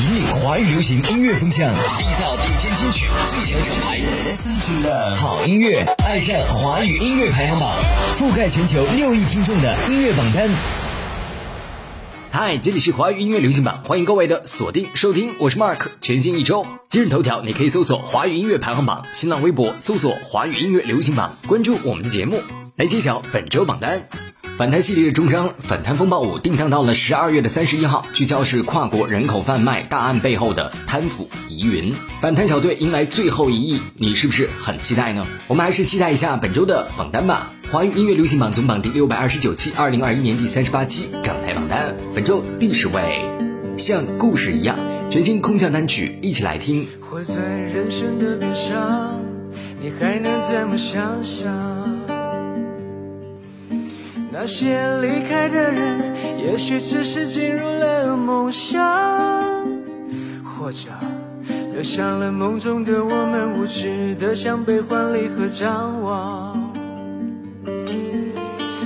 引领华语流行音乐风向，缔造顶尖金曲最强厂牌。Listen to love，好音乐，爱上华语音乐排行榜，覆盖全球六亿听众的音乐榜单。嗨，这里是华语音乐流行榜，欢迎各位的锁定收听，我是 Mark。全新一周，今日头条你可以搜索华语音乐排行榜，新浪微博搜索华语音乐流行榜，关注我们的节目，来揭晓本周榜单。反贪系列的终章《反贪风暴五》定档到了十二月的三十一号，聚焦是跨国人口贩卖大案背后的贪腐疑云。反贪小队迎来最后一役，你是不是很期待呢？我们还是期待一下本周的榜单吧。华语音乐流行榜总榜第六百二十九期，二零二一年第三十八期港台榜单，本周第十位，像故事一样，全新空降单曲，一起来听。活在人生的边上，你还能怎么想象？那些离开的人，也许只是进入了梦乡，或者留下了梦中的我们，无知的向悲欢离合张望。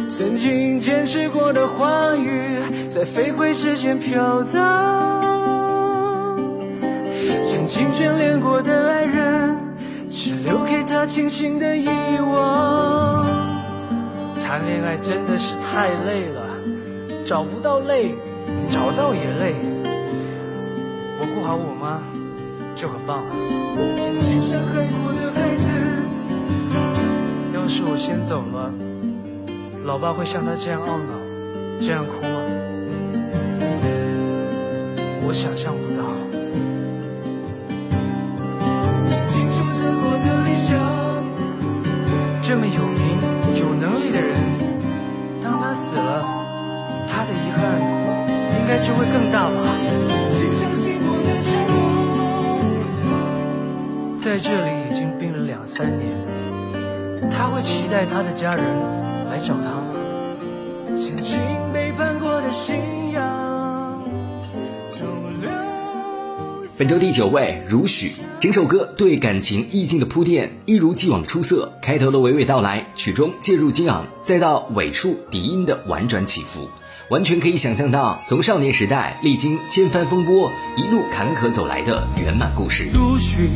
曾经坚持过的话语，在飞灰之间飘荡。曾经眷恋过的爱人，只留给他轻轻的遗忘。谈恋爱真的是太累了，找不到累，找到也累。我顾好我妈就很棒了。曾经伤害过的孩子，要是我先走了，老爸会像他这样懊恼，这样哭吗？我想象不到。大吧。曾经相信我的在这里已经病了两三年，他会期待他的家人来找他吗？曾经背叛过的信仰，本周第九位，如许。整首歌对感情意境的铺垫一如既往出色，开头的娓娓道来，曲中介入激昂，再到尾处笛音的婉转起伏，完全可以想象到从少年时代历经千帆风波，一路坎坷走来的圆满故事。如许，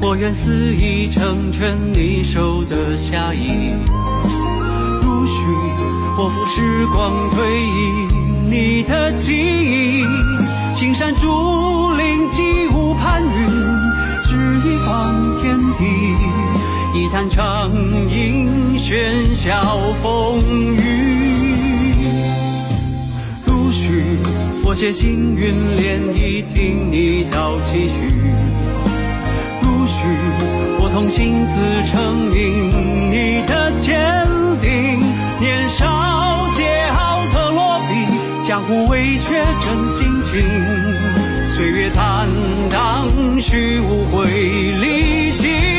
我愿肆意成全你守的侠意。如许，我负时光推移你的记忆。青山竹林，几无攀云，只一方天地。一坛长饮，喧嚣风雨。我写行云涟漪，听你道期许。如许，我同心自成名，你的坚定。年少桀骜的落笔，江湖未却真性情。岁月坦荡，虚无会离情。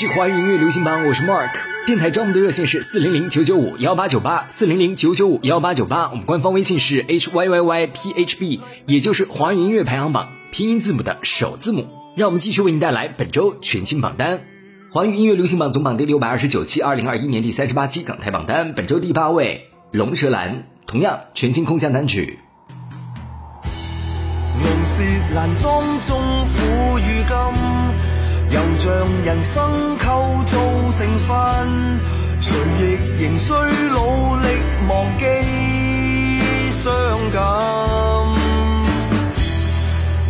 是华语音乐流行榜，我是 Mark。电台招募的热线是四零零九九五幺八九八，四零零九九五幺八九八。我们官方微信是 h y y y p h b，也就是华语音乐排行榜拼音字母的首字母。让我们继续为您带来本周全新榜单。华语音乐流行榜总榜第六百二十九期，二零二一年第三十八期港台榜单，本周第八位《龙舌兰》，同样全新空降单曲。龙舌兰当中苦与甘，又像人生构造成分，谁亦仍需努力忘记伤感。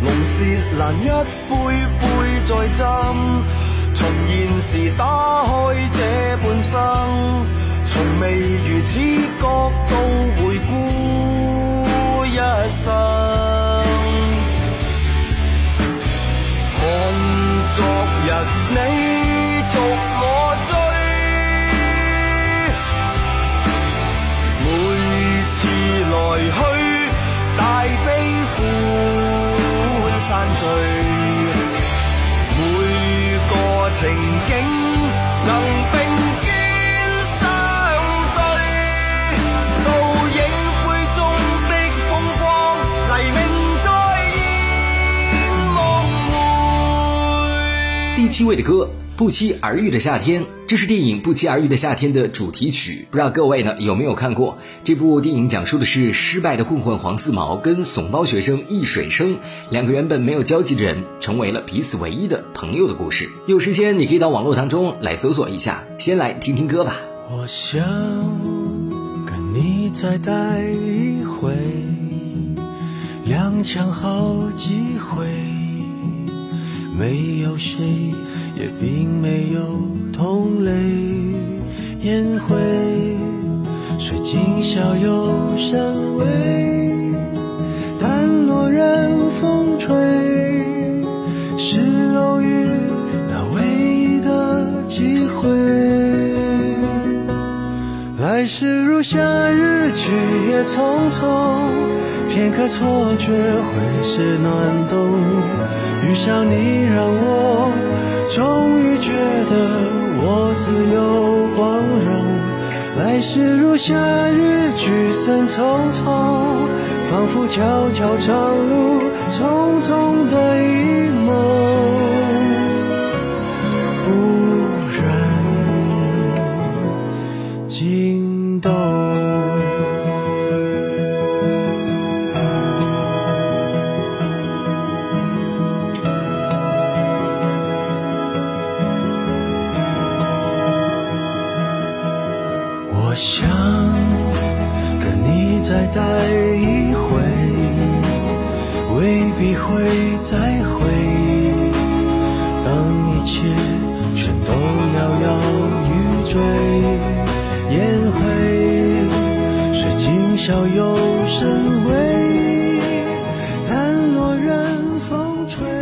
浓舌兰一杯杯再斟。从现时打开这半生，从未如此角度回顾一生。昨日你逐我追，每次来去大悲七位的歌。不期而遇的夏天，这是电影《不期而遇的夏天》的主题曲。不知道各位呢有没有看过这部电影？讲述的是失败的混混黄四毛跟怂包学生易水生两个原本没有交集的人，成为了彼此唯一的朋友的故事。有时间你可以到网络当中来搜索一下。先来听听歌吧。我想跟你再待一回，踉跄好几，没有谁。也并没有同类烟灰，谁今宵又甚微？淡落任风吹，是偶遇那唯一的机会。来时如夏日，去也匆匆，片刻错觉会是暖冬。遇上你，让我。终于觉得我自由光荣，来时如夏日，聚散匆匆，仿佛悄悄长路，匆匆的一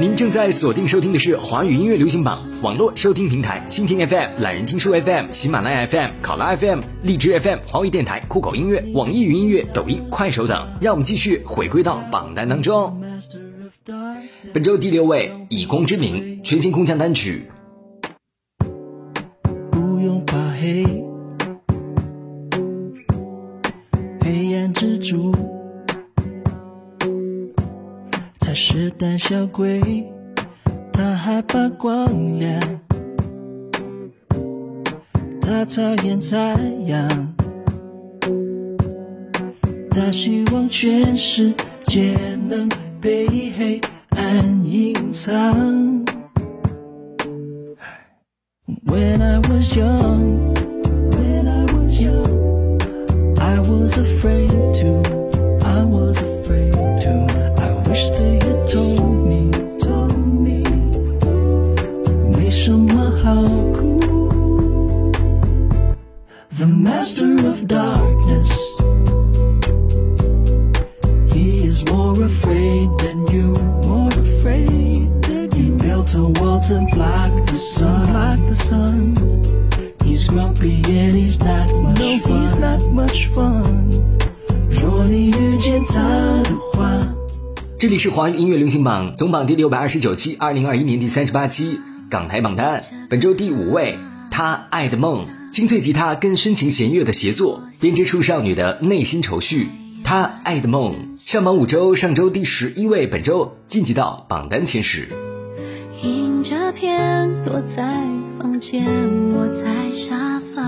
您正在锁定收听的是华语音乐流行榜网络收听平台蜻蜓 FM、懒人听书 FM、喜马拉雅 FM、考拉 FM、荔枝 FM、华语电台、酷狗音乐、网易云音乐、抖音、快手等。让我们继续回归到榜单当中。本周第六位，《以光之名》全新空降单曲。小鬼，他害怕光亮，他讨厌太阳，他希望全世界能被黑暗隐藏。When I was young, 华语音乐流行榜总榜第六百二十九期，二零二一年第三十八期港台榜单，本周第五位，他爱的梦，精粹吉他跟深情弦乐的协作，编织出少女的内心愁绪。他爱的梦上榜五周，上周第十一位，本周晋级到榜单前十。迎着天，躲在房间，我在沙发，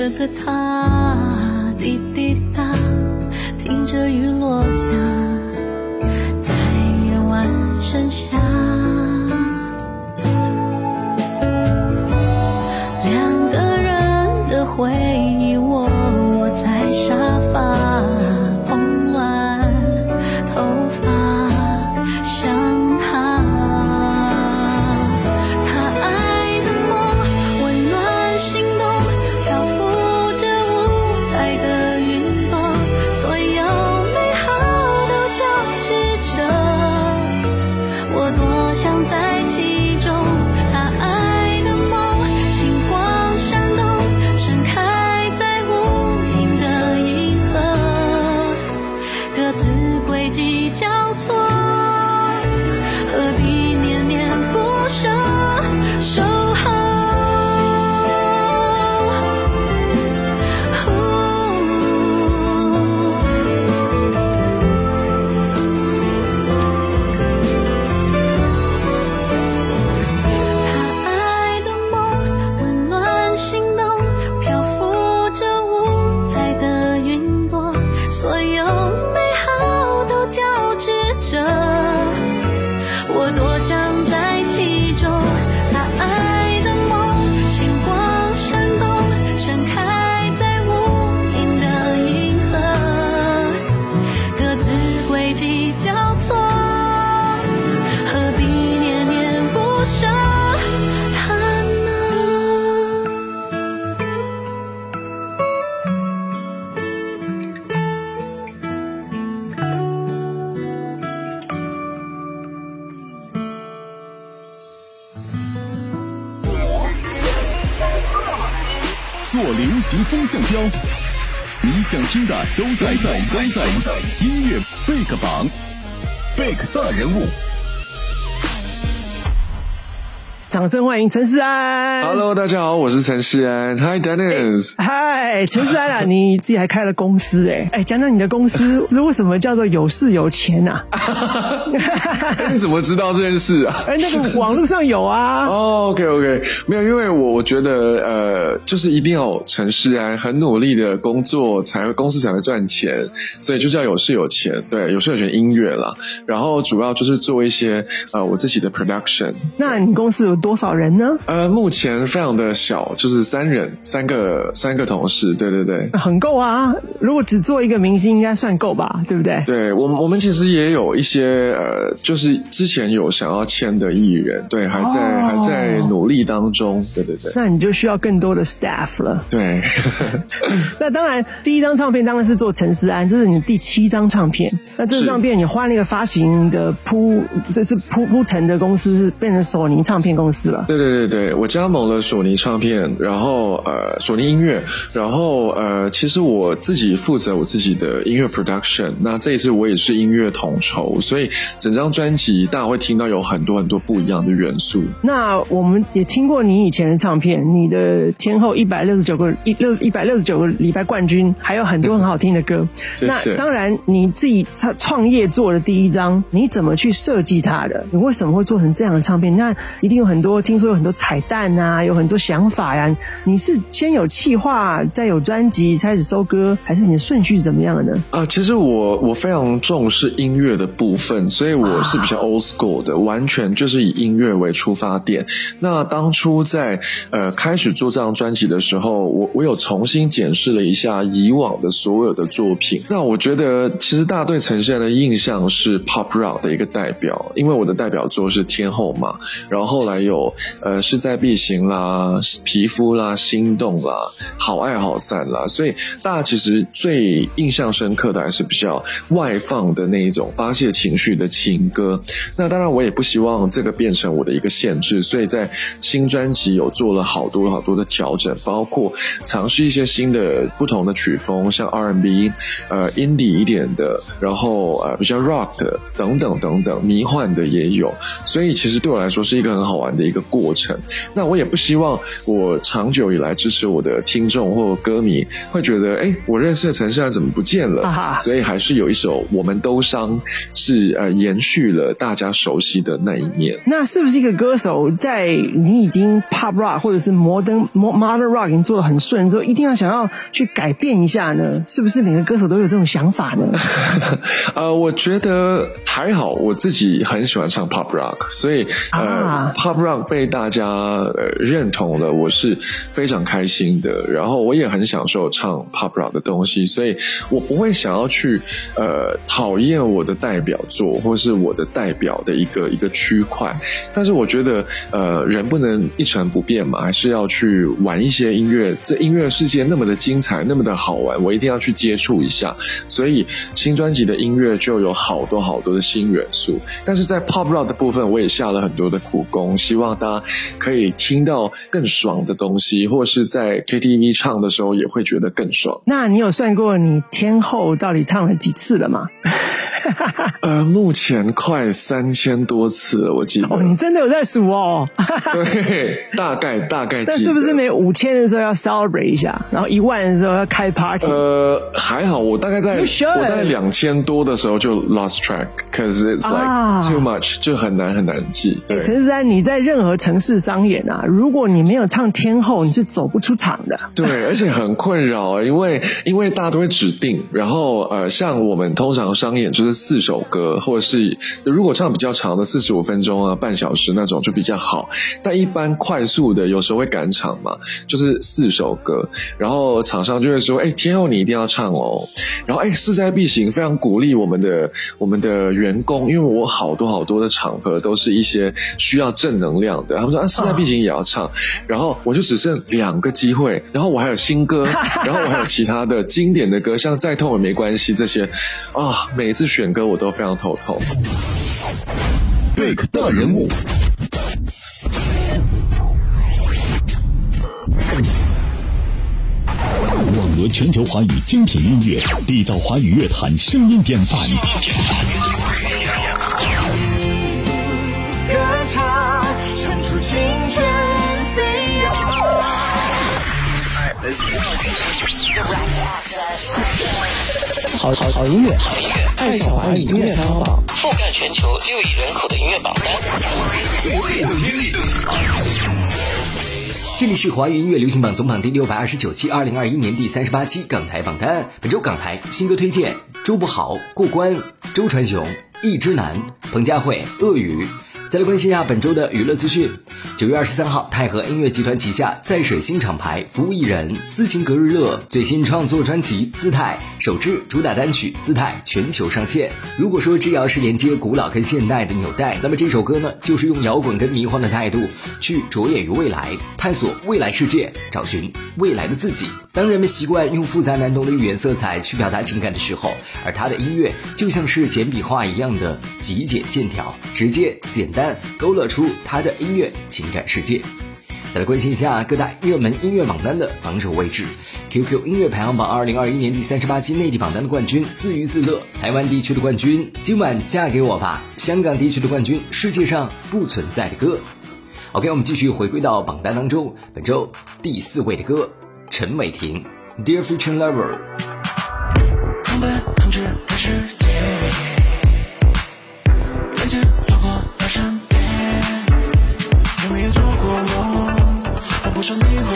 这个他，滴在一起向标，你想听的都在在都在。音乐贝克榜，贝克大人物。掌声欢迎陈世安。Hello，大家好，我是陈世安。Hi Dennis，嗨，陈世安啊，你自己还开了公司哎哎，讲讲你的公司是为什么叫做有事有钱呐、啊？你怎么知道这件事啊？哎，那个网络上有啊。哦，OK OK，没有，因为我我觉得呃，就是一定要有陈世安很努力的工作，才会公司才会赚钱，所以就叫有事有钱。对，有事有钱音乐啦，然后主要就是做一些呃我自己的 production。那你公司有多少人呢？呃，目前非常的小，就是三人，三个三个同事。对对对。很够啊，如果只做一个明星，应该算够吧，对不对？对我们，我们其实也有一些呃，就是之前有想要签的艺人，对，还在、哦还在努力当中，对对对，那你就需要更多的 staff 了。对，那当然，第一张唱片当然是做陈思安，这是你第七张唱片。那这张唱片你换那个发行的铺，这是铺铺陈的公司是变成索尼唱片公司了。对对对对，我加盟了索尼唱片，然后呃索尼音乐，然后呃其实我自己负责我自己的音乐 production，那这一次我也是音乐统筹，所以整张专辑大家会听到有很多很多不一样的元素。那我们也听过你以前的唱片，你的天后一百六十九个一六一百六十九个礼拜冠军，还有很多很好听的歌。那当然，你自己创创业做的第一张，你怎么去设计它的？你为什么会做成这样的唱片？那一定有很很多，听说有很多彩蛋啊，有很多想法呀。你是先有企划，再有专辑，开始收歌，还是你的顺序是怎么样的呢？啊，其实我我非常重视音乐的部分，所以我是比较 old school 的，完全就是以音乐为出发点。那当初在呃开始做这张专辑的时候，我我有重新检视了一下以往的所有的作品。那我觉得，其实大家对陈珊的印象是 pop rock 的一个代表，因为我的代表作是天后嘛。然后后来有呃势在必行啦、皮肤啦、心动啦、好爱好散啦，所以大家其实最印象深刻的还是比较外放的那一种发泄情绪的情歌。那当然，我也不希望这个变成我的一个限制，所以在新专辑有做了好多好多的调整，包括尝试一些新的不同的曲风，像 R&B、呃 Indie 一点的，然后呃比较 Rock 的等等等等，迷幻的也有。所以其实对我来说是一个很好玩的一个过程。那我也不希望我长久以来支持我的听众或歌迷会觉得，哎，我认识的陈珊怎么不见了？啊所以还是有一首《我们都伤》是呃延续了大家熟悉的那一面。那是不是一个歌手在你已经 pop rock 或者是 modern modern rock 已经做的很顺之后，一定要想要去改变一下呢？是不是每个歌手都有这种想法呢？呃，我觉得还好，我自己很喜欢唱 pop rock，所以呃 pop rock 被大家呃认同了，我是非常开心的。然后我也很享受唱 pop rock 的东西，所以我不会想要去呃讨厌我的代表作或是我的代表的一个一个区块。但是我觉得呃人不能一成不变嘛，还是要去玩一些音乐。这音乐世界那么的精彩，那么的好玩，我一定要去接触一下。所以新专辑的音乐就有好多好多的新元素。但是在 pop rock 的部分，我也下了很多的苦功，希望大家可以听到更爽的东西，或是在 KTV 唱的时候也会觉得更爽。那你有算过你天后到底唱了几次了吗？呃，目前快三千多次了，我记得。哦，你真的有在数哦？对，大概大概。那是不是每五千的时候要 celebrate 一下，然后一万的时候要开 party？呃，还好，我大概在我大概两千多的时候就 lost track，cause it's like too much，就很难很难记。陈思安，你在任何城市商演啊，如果你没有唱天后，你是走不出场的。对，而且很困扰，因为因为大家都会指定，然后呃，像我们通常商演就是。四首歌，或者是如果唱比较长的四十五分钟啊，半小时那种就比较好。但一般快速的，有时候会赶场嘛，就是四首歌，然后厂商就会说：“哎，天后你一定要唱哦。”然后哎，势在必行，非常鼓励我们的我们的员工，因为我好多好多的场合都是一些需要正能量的，他们说啊，势在必行也要唱。然后我就只剩两个机会，然后我还有新歌，然后我还有其他的经典的歌，像再痛也没关系这些啊，每一次选。歌我都非常头痛。Big 大人物，网罗全球华语精品音乐，缔造华语乐坛声音典范。青春飞扬。好好好音乐，爱上华语音乐排行榜，覆盖全球六亿人口的音乐榜单。这里是华语音乐流行榜总榜第六百二十九期，二零二一年第三十八期港台榜单。本周港台新歌推荐：周柏豪过关，周传雄一之男，彭佳慧鳄鱼。再来关心一下本周的娱乐资讯。九月二十三号，泰和音乐集团旗下在水新厂牌服务艺人斯琴格日乐最新创作专辑《姿态》首支主打单曲《姿态》全球上线。如果说这要是连接古老跟现代的纽带，那么这首歌呢，就是用摇滚跟迷幻的态度去着眼于未来，探索未来世界，找寻未来的自己。当人们习惯用复杂难懂的语言色彩去表达情感的时候，而他的音乐就像是简笔画一样的极简线条，直接简单。勾勒出他的音乐情感世界。再来关心一下各大热门音乐榜单的榜首位置。QQ 音乐排行榜二零二一年第三十八期内地榜单的冠军自娱自乐，台湾地区的冠军今晚嫁给我吧，香港地区的冠军世界上不存在的歌。OK，我们继续回归到榜单当中，本周第四位的歌，陈伟霆，Dear Future Lover。有没有？我说你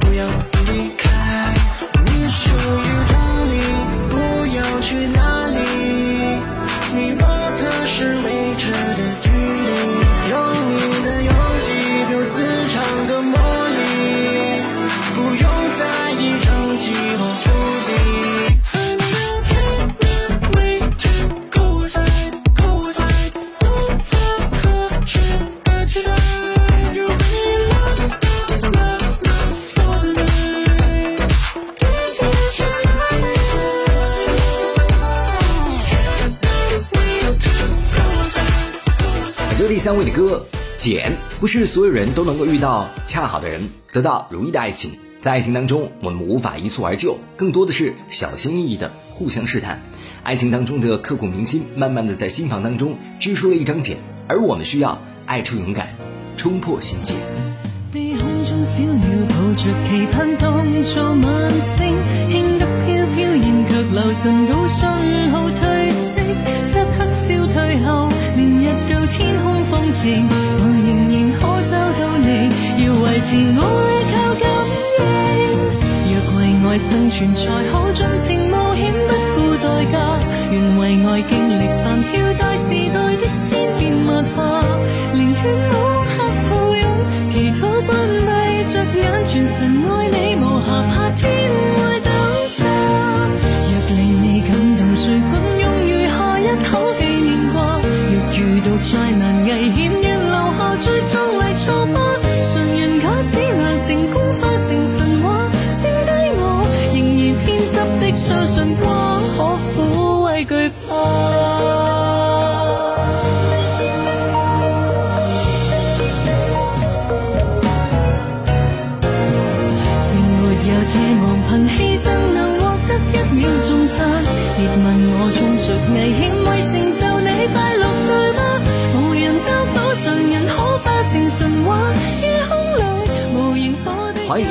不要。茧不是所有人都能够遇到恰好的人，得到如意的爱情。在爱情当中，我们无法一蹴而就，更多的是小心翼翼的互相试探。爱情当中的刻骨铭心，慢慢的在心房当中织出了一张茧，而我们需要爱出勇敢，冲破心结。小鸟抱着期盼当作晚星，轻得飘飘然却留神到信号褪色，漆黑消退后，明日到天空放晴。我仍然可找到你，要维持爱靠感应。若为爱生存，才可尽情冒险，不顾代价。愿为爱经历繁嚣大事相信光可抚慰惧怕。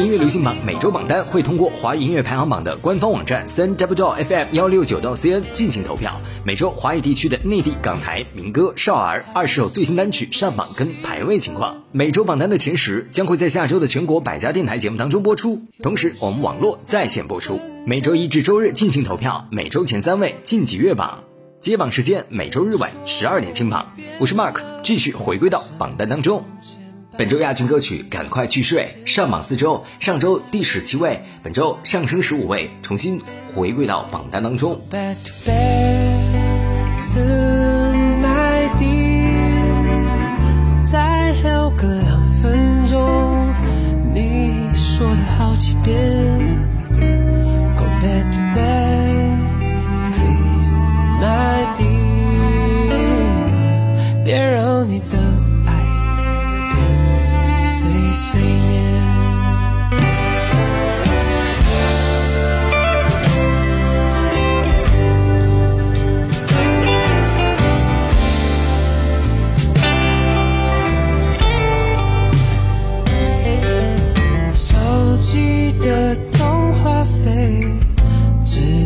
音乐流行榜每周榜单会通过华语音乐排行榜的官方网站三 w FM 幺六九到 CN 进行投票。每周华语地区的内地港台民歌少儿二十首最新单曲上榜跟排位情况。每周榜单的前十将会在下周的全国百家电台节目当中播出，同时我们网络在线播出。每周一至周日进行投票，每周前三位晋级月榜。接榜时间每周日晚十二点清榜，我是 Mark，继续回归到榜单当中。本周亚军歌曲赶快去睡，上榜四周，上周第十七位，本周上升十五位，重新回归到榜单当中。再个两分钟，你说好几遍。Go back to please, my dear，别让你。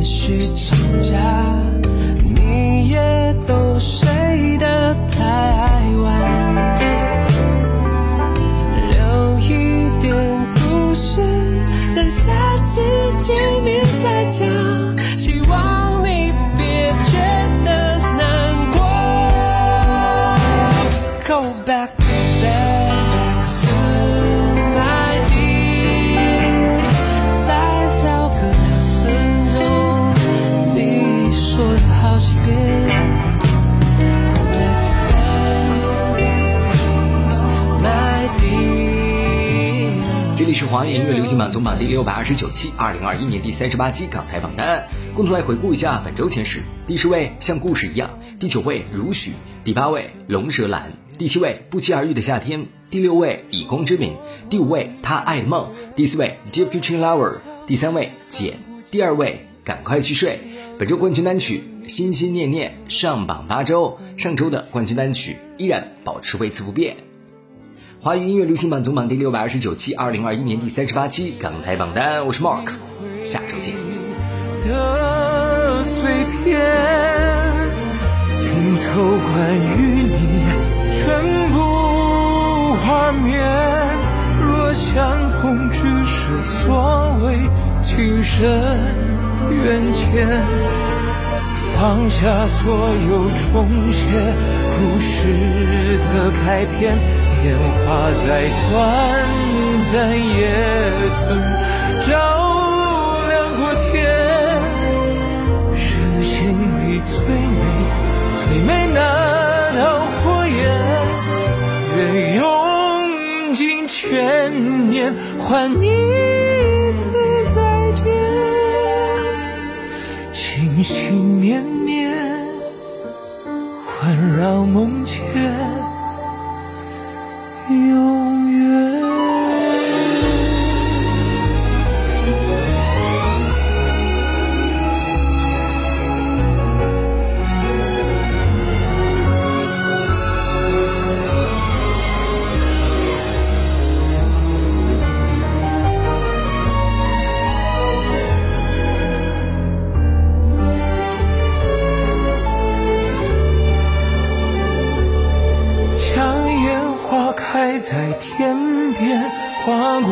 也许吵架，你也都是。华语音乐流行榜总榜第六百二十九期，二零二一年第三十八期港台榜单，共同来回顾一下本周前十。第十位像故事一样，第九位如许，第八位龙舌兰，第七位不期而遇的夏天，第六位以光之名，第五位他爱的梦，第四位 Dear Future Lover，第三位简，第二位赶快去睡。本周冠军单曲心心念念上榜八周，上周的冠军单曲依然保持位次不变。华语音乐流行榜总榜第六百二十九期，二零二一年第三十八期港台榜单，我是 Mark，下周见。的碎片，拼凑关于你全部画面。若相逢只是所谓情深缘浅，放下所有重写故事的开篇，烟花再短暂也曾照亮过天。人心里最美最美那道火焰，愿用尽千年换你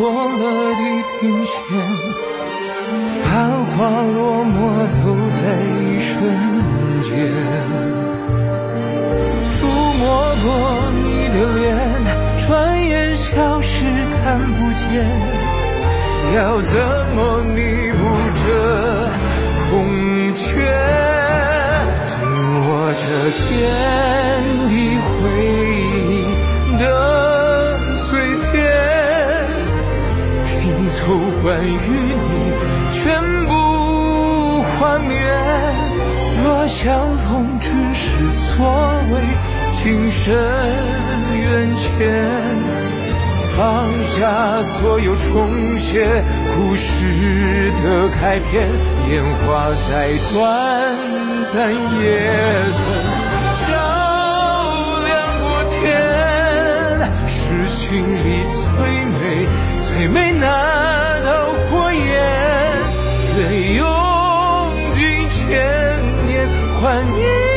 过了地平线，繁华落寞都在一瞬间。触摸过你的脸，转眼消失看不见。要怎么弥补这凑关于你全部幻灭。若相逢只是所谓情深缘浅。放下所有，重写故事的开篇。烟花再短暂，也曾照亮过天。是心里最美最美那道火焰，愿用尽千年换你